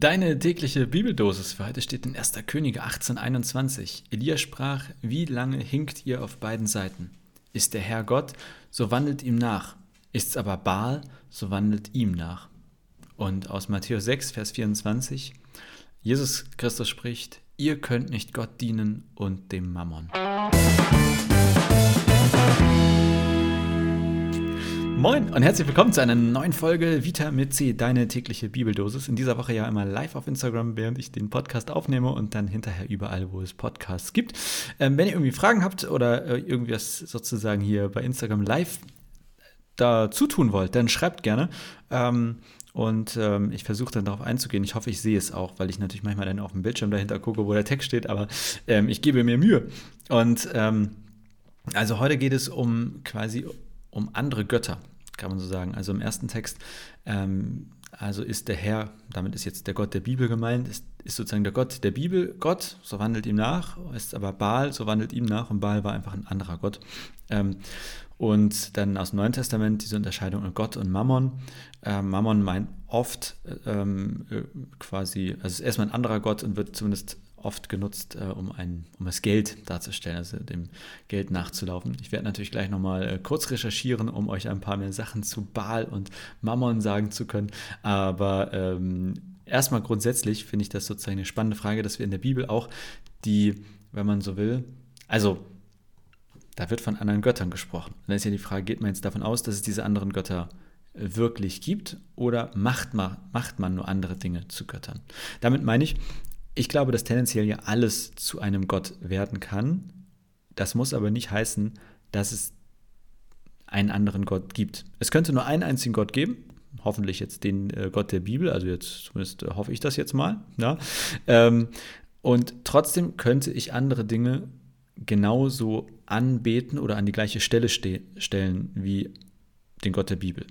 Deine tägliche Bibeldosis für heute steht in 1. Könige 1821. Elia sprach, wie lange hinkt ihr auf beiden Seiten? Ist der Herr Gott, so wandelt ihm nach. Ist's aber Baal, so wandelt ihm nach. Und aus Matthäus 6, Vers 24, Jesus Christus spricht, ihr könnt nicht Gott dienen und dem Mammon. Moin und herzlich willkommen zu einer neuen Folge Vita mit C, deine tägliche Bibeldosis. In dieser Woche ja immer live auf Instagram, während ich den Podcast aufnehme und dann hinterher überall, wo es Podcasts gibt. Ähm, wenn ihr irgendwie Fragen habt oder äh, irgendwas sozusagen hier bei Instagram live dazu tun wollt, dann schreibt gerne. Ähm, und ähm, ich versuche dann darauf einzugehen. Ich hoffe, ich sehe es auch, weil ich natürlich manchmal dann auf dem Bildschirm dahinter gucke, wo der Text steht, aber ähm, ich gebe mir Mühe. Und ähm, also heute geht es um quasi um andere Götter kann man so sagen. Also im ersten Text, ähm, also ist der Herr, damit ist jetzt der Gott der Bibel gemeint, ist, ist sozusagen der Gott der Bibel Gott, so wandelt ihm nach, ist aber Baal, so wandelt ihm nach und Baal war einfach ein anderer Gott. Ähm, und dann aus dem Neuen Testament diese Unterscheidung in Gott und Mammon. Ähm, Mammon meint oft ähm, äh, quasi, also ist erstmal ein anderer Gott und wird zumindest oft genutzt, äh, um, ein, um das Geld darzustellen, also dem Geld nachzulaufen. Ich werde natürlich gleich nochmal äh, kurz recherchieren, um euch ein paar mehr Sachen zu Baal und Mammon sagen zu können. Aber ähm, erstmal grundsätzlich finde ich das sozusagen eine spannende Frage, dass wir in der Bibel auch die, wenn man so will, also da wird von anderen Göttern gesprochen. Und dann ist ja die Frage, geht man jetzt davon aus, dass es diese anderen Götter äh, wirklich gibt oder macht man, macht man nur andere Dinge zu Göttern? Damit meine ich, ich glaube, dass tendenziell ja alles zu einem Gott werden kann. Das muss aber nicht heißen, dass es einen anderen Gott gibt. Es könnte nur einen einzigen Gott geben, hoffentlich jetzt den äh, Gott der Bibel, also jetzt zumindest äh, hoffe ich das jetzt mal. Ja? Ähm, und trotzdem könnte ich andere Dinge genauso anbeten oder an die gleiche Stelle ste stellen wie den Gott der Bibel.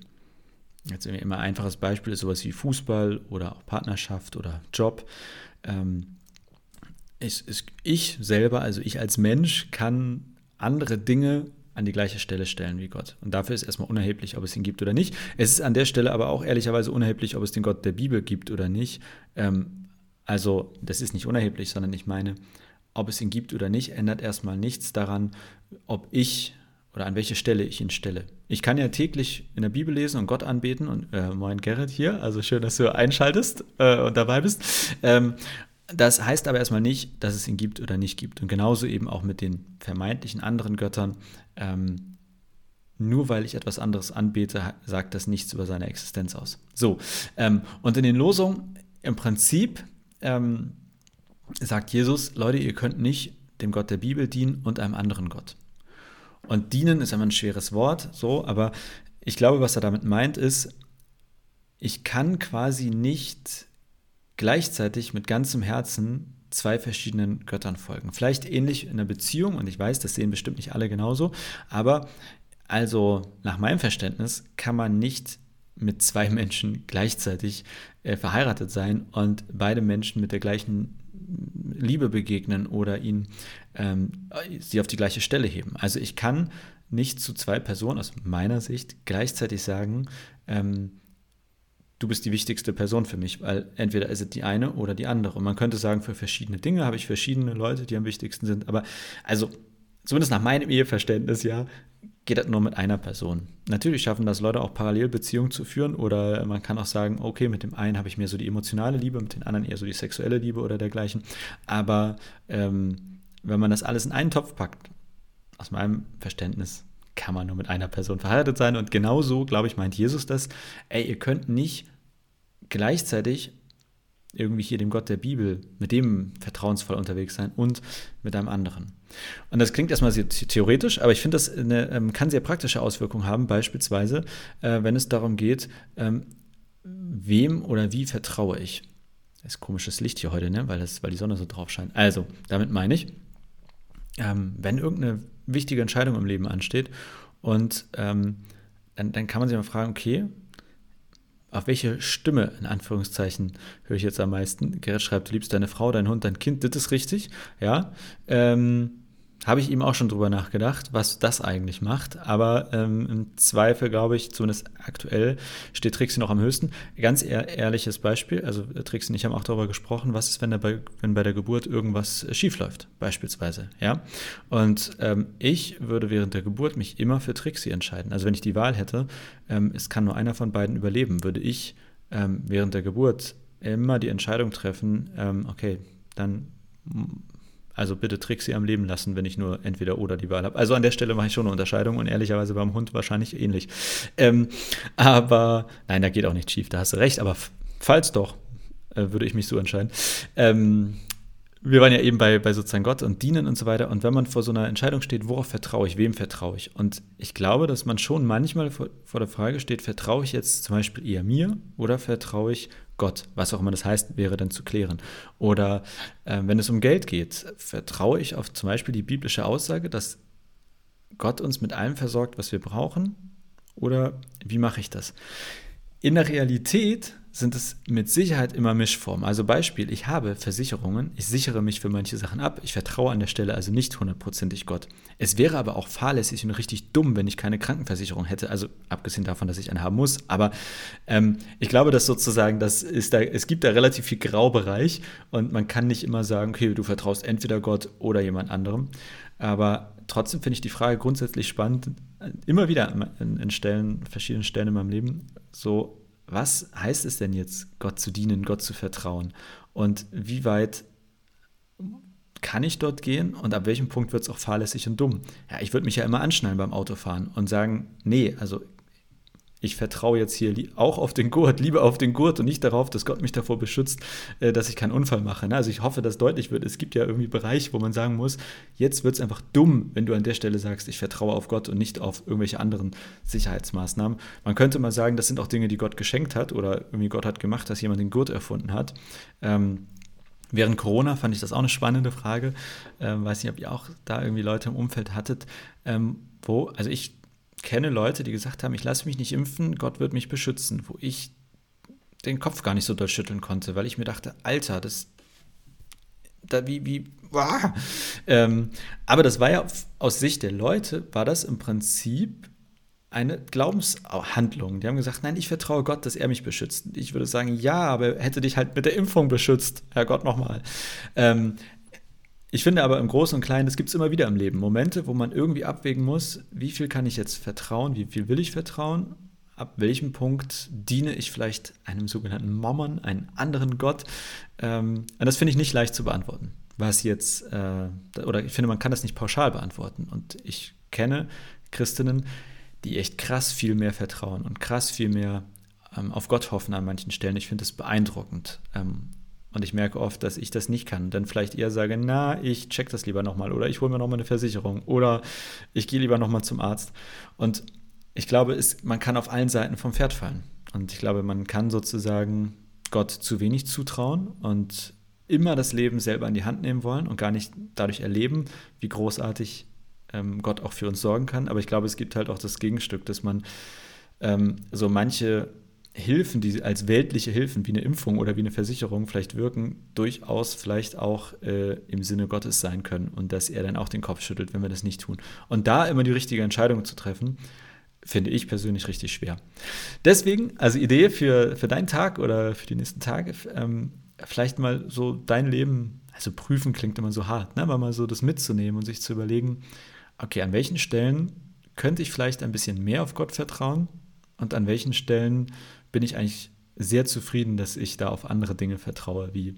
Jetzt immer ein einfaches Beispiel ist sowas wie Fußball oder auch Partnerschaft oder Job ähm, ich, ich selber, also ich als Mensch, kann andere Dinge an die gleiche Stelle stellen wie Gott. Und dafür ist erstmal unerheblich, ob es ihn gibt oder nicht. Es ist an der Stelle aber auch ehrlicherweise unerheblich, ob es den Gott der Bibel gibt oder nicht. Ähm, also das ist nicht unerheblich, sondern ich meine, ob es ihn gibt oder nicht, ändert erstmal nichts daran, ob ich oder an welche Stelle ich ihn stelle. Ich kann ja täglich in der Bibel lesen und Gott anbeten und äh, moin Gerrit hier, also schön, dass du einschaltest äh, und dabei bist. Ähm, das heißt aber erstmal nicht, dass es ihn gibt oder nicht gibt. Und genauso eben auch mit den vermeintlichen anderen Göttern. Ähm, nur weil ich etwas anderes anbete, sagt das nichts über seine Existenz aus. So, ähm, und in den Losungen im Prinzip ähm, sagt Jesus, Leute, ihr könnt nicht dem Gott der Bibel dienen und einem anderen Gott. Und dienen ist immer ein schweres Wort, so, aber ich glaube, was er damit meint, ist, ich kann quasi nicht gleichzeitig mit ganzem Herzen zwei verschiedenen Göttern folgen. Vielleicht ähnlich in einer Beziehung, und ich weiß, das sehen bestimmt nicht alle genauso, aber also nach meinem Verständnis kann man nicht mit zwei Menschen gleichzeitig äh, verheiratet sein und beide Menschen mit der gleichen Liebe begegnen oder ihn ähm, sie auf die gleiche Stelle heben. Also ich kann nicht zu zwei Personen aus meiner Sicht gleichzeitig sagen, ähm, du bist die wichtigste Person für mich, weil entweder ist es die eine oder die andere. Und man könnte sagen, für verschiedene Dinge habe ich verschiedene Leute, die am wichtigsten sind. Aber also, zumindest nach meinem Eheverständnis, ja, geht das nur mit einer Person. Natürlich schaffen das Leute auch parallel Beziehungen zu führen oder man kann auch sagen, okay, mit dem einen habe ich mehr so die emotionale Liebe, mit dem anderen eher so die sexuelle Liebe oder dergleichen. Aber ähm, wenn man das alles in einen Topf packt, aus meinem Verständnis kann man nur mit einer Person verheiratet sein. Und genauso, glaube ich, meint Jesus das. Ey, ihr könnt nicht gleichzeitig irgendwie hier dem Gott der Bibel, mit dem vertrauensvoll unterwegs sein und mit einem anderen. Und das klingt erstmal sehr theoretisch, aber ich finde, das eine, ähm, kann sehr praktische Auswirkungen haben, beispielsweise, äh, wenn es darum geht, ähm, wem oder wie vertraue ich. Das ist komisches Licht hier heute, ne? weil, das, weil die Sonne so drauf scheint. Also, damit meine ich, ähm, wenn irgendeine wichtige Entscheidung im Leben ansteht und dann, dann kann man sich mal fragen, okay, auf welche Stimme, in Anführungszeichen, höre ich jetzt am meisten? Gerrit schreibt, du liebst deine Frau, dein Hund, dein Kind, das ist richtig, ja. Ähm, habe ich eben auch schon drüber nachgedacht, was das eigentlich macht. Aber ähm, im Zweifel, glaube ich, zumindest aktuell steht Trixie noch am höchsten. Ganz ehr ehrliches Beispiel, also äh, Trixie und ich haben auch darüber gesprochen, was ist, wenn, bei, wenn bei der Geburt irgendwas äh, schief läuft, beispielsweise. Ja? Und ähm, ich würde während der Geburt mich immer für Trixie entscheiden. Also wenn ich die Wahl hätte, ähm, es kann nur einer von beiden überleben, würde ich ähm, während der Geburt immer die Entscheidung treffen, ähm, okay, dann also bitte Trixie am Leben lassen, wenn ich nur entweder oder die Wahl habe. Also an der Stelle mache ich schon eine Unterscheidung und ehrlicherweise beim Hund wahrscheinlich ähnlich. Ähm, aber nein, da geht auch nichts schief, da hast du recht. Aber falls doch, äh, würde ich mich so entscheiden. Ähm, wir waren ja eben bei, bei sozusagen Gott und Dienen und so weiter. Und wenn man vor so einer Entscheidung steht, worauf vertraue ich, wem vertraue ich? Und ich glaube, dass man schon manchmal vor, vor der Frage steht, vertraue ich jetzt zum Beispiel eher mir oder vertraue ich Gott, was auch immer das heißt, wäre dann zu klären. Oder äh, wenn es um Geld geht, vertraue ich auf zum Beispiel die biblische Aussage, dass Gott uns mit allem versorgt, was wir brauchen? Oder wie mache ich das? In der Realität sind es mit Sicherheit immer Mischformen. Also Beispiel, ich habe Versicherungen, ich sichere mich für manche Sachen ab, ich vertraue an der Stelle also nicht hundertprozentig Gott. Es wäre aber auch fahrlässig und richtig dumm, wenn ich keine Krankenversicherung hätte, also abgesehen davon, dass ich eine haben muss. Aber ähm, ich glaube, dass sozusagen, das ist da, es gibt da relativ viel Graubereich und man kann nicht immer sagen, okay, du vertraust entweder Gott oder jemand anderem. Aber trotzdem finde ich die Frage grundsätzlich spannend, immer wieder in Stellen, verschiedenen Stellen in meinem Leben, so was heißt es denn jetzt, Gott zu dienen, Gott zu vertrauen? Und wie weit kann ich dort gehen und ab welchem Punkt wird es auch fahrlässig und dumm? Ja, ich würde mich ja immer anschnallen beim Autofahren und sagen, nee, also ich vertraue jetzt hier auch auf den Gurt, lieber auf den Gurt und nicht darauf, dass Gott mich davor beschützt, äh, dass ich keinen Unfall mache. Ne? Also ich hoffe, dass deutlich wird, es gibt ja irgendwie Bereiche, wo man sagen muss, jetzt wird es einfach dumm, wenn du an der Stelle sagst, ich vertraue auf Gott und nicht auf irgendwelche anderen Sicherheitsmaßnahmen. Man könnte mal sagen, das sind auch Dinge, die Gott geschenkt hat oder irgendwie Gott hat gemacht, dass jemand den Gurt erfunden hat. Ähm, Während Corona fand ich das auch eine spannende Frage. Ähm, weiß nicht, ob ihr auch da irgendwie Leute im Umfeld hattet, ähm, wo, also ich kenne Leute, die gesagt haben, ich lasse mich nicht impfen, Gott wird mich beschützen, wo ich den Kopf gar nicht so doll schütteln konnte, weil ich mir dachte, Alter, das, da wie, wie, wow. ähm, aber das war ja aus Sicht der Leute, war das im Prinzip eine Glaubenshandlung. Die haben gesagt, nein, ich vertraue Gott, dass er mich beschützt. Ich würde sagen, ja, aber er hätte dich halt mit der Impfung beschützt, Herr Gott nochmal. Ähm, ich finde aber im Großen und Kleinen, das gibt es immer wieder im Leben. Momente, wo man irgendwie abwägen muss, wie viel kann ich jetzt vertrauen, wie viel will ich vertrauen, ab welchem Punkt diene ich vielleicht einem sogenannten Mammon, einem anderen Gott. Ähm, und das finde ich nicht leicht zu beantworten. Was jetzt, äh, oder ich finde, man kann das nicht pauschal beantworten. Und ich kenne Christinnen, die echt krass viel mehr vertrauen und krass viel mehr ähm, auf Gott hoffen an manchen Stellen. Ich finde das beeindruckend. Ähm, und ich merke oft, dass ich das nicht kann. Dann vielleicht eher sage, na, ich check das lieber nochmal oder ich hole mir nochmal eine Versicherung oder ich gehe lieber nochmal zum Arzt. Und ich glaube, es, man kann auf allen Seiten vom Pferd fallen. Und ich glaube, man kann sozusagen Gott zu wenig zutrauen und immer das Leben selber in die Hand nehmen wollen und gar nicht dadurch erleben, wie großartig ähm, Gott auch für uns sorgen kann. Aber ich glaube, es gibt halt auch das Gegenstück, dass man ähm, so manche Hilfen, die als weltliche Hilfen wie eine Impfung oder wie eine Versicherung vielleicht wirken, durchaus vielleicht auch äh, im Sinne Gottes sein können und dass er dann auch den Kopf schüttelt, wenn wir das nicht tun. Und da immer die richtige Entscheidung zu treffen, finde ich persönlich richtig schwer. Deswegen, also Idee für, für deinen Tag oder für die nächsten Tage, ähm, vielleicht mal so dein Leben, also prüfen klingt immer so hart, ne? aber mal so das mitzunehmen und sich zu überlegen, okay, an welchen Stellen könnte ich vielleicht ein bisschen mehr auf Gott vertrauen und an welchen Stellen bin ich eigentlich sehr zufrieden, dass ich da auf andere Dinge vertraue, wie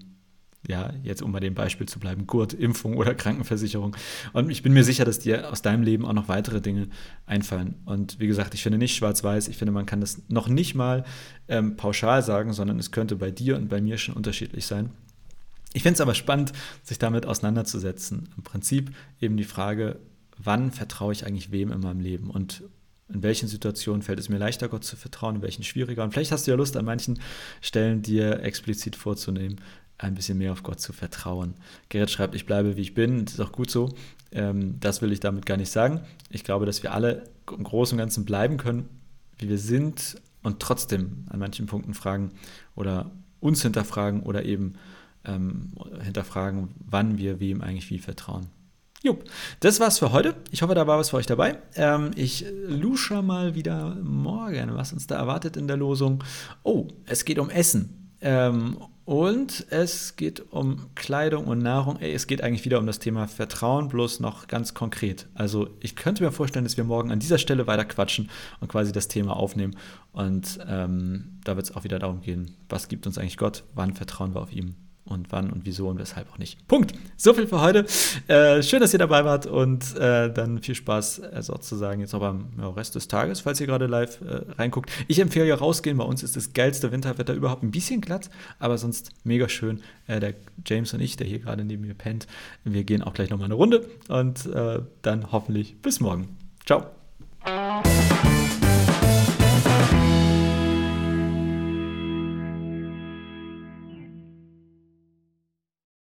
ja, jetzt um bei dem Beispiel zu bleiben, Gurt, Impfung oder Krankenversicherung. Und ich bin mir sicher, dass dir aus deinem Leben auch noch weitere Dinge einfallen. Und wie gesagt, ich finde nicht schwarz-weiß, ich finde, man kann das noch nicht mal ähm, pauschal sagen, sondern es könnte bei dir und bei mir schon unterschiedlich sein. Ich finde es aber spannend, sich damit auseinanderzusetzen. Im Prinzip eben die Frage, wann vertraue ich eigentlich wem in meinem Leben und in welchen Situationen fällt es mir leichter, Gott zu vertrauen, in welchen schwieriger. Und vielleicht hast du ja Lust, an manchen Stellen dir explizit vorzunehmen, ein bisschen mehr auf Gott zu vertrauen. Gerrit schreibt, ich bleibe wie ich bin, das ist auch gut so. Ähm, das will ich damit gar nicht sagen. Ich glaube, dass wir alle im Großen und Ganzen bleiben können, wie wir sind und trotzdem an manchen Punkten fragen oder uns hinterfragen oder eben ähm, hinterfragen, wann wir wem eigentlich wie vertrauen. Jupp, das war's für heute. Ich hoffe, da war was für euch dabei. Ähm, ich lusche mal wieder morgen, was uns da erwartet in der Losung. Oh, es geht um Essen. Ähm, und es geht um Kleidung und Nahrung. Es geht eigentlich wieder um das Thema Vertrauen, bloß noch ganz konkret. Also ich könnte mir vorstellen, dass wir morgen an dieser Stelle weiter quatschen und quasi das Thema aufnehmen. Und ähm, da wird es auch wieder darum gehen, was gibt uns eigentlich Gott, wann vertrauen wir auf ihm und wann und wieso und weshalb auch nicht. Punkt. So viel für heute. Äh, schön, dass ihr dabei wart und äh, dann viel Spaß äh, sozusagen jetzt noch beim ja, Rest des Tages, falls ihr gerade live äh, reinguckt. Ich empfehle ja rausgehen. Bei uns ist das geilste Winterwetter überhaupt ein bisschen glatt, aber sonst mega schön. Äh, der James und ich, der hier gerade neben mir pennt, wir gehen auch gleich nochmal eine Runde und äh, dann hoffentlich bis morgen. Ciao.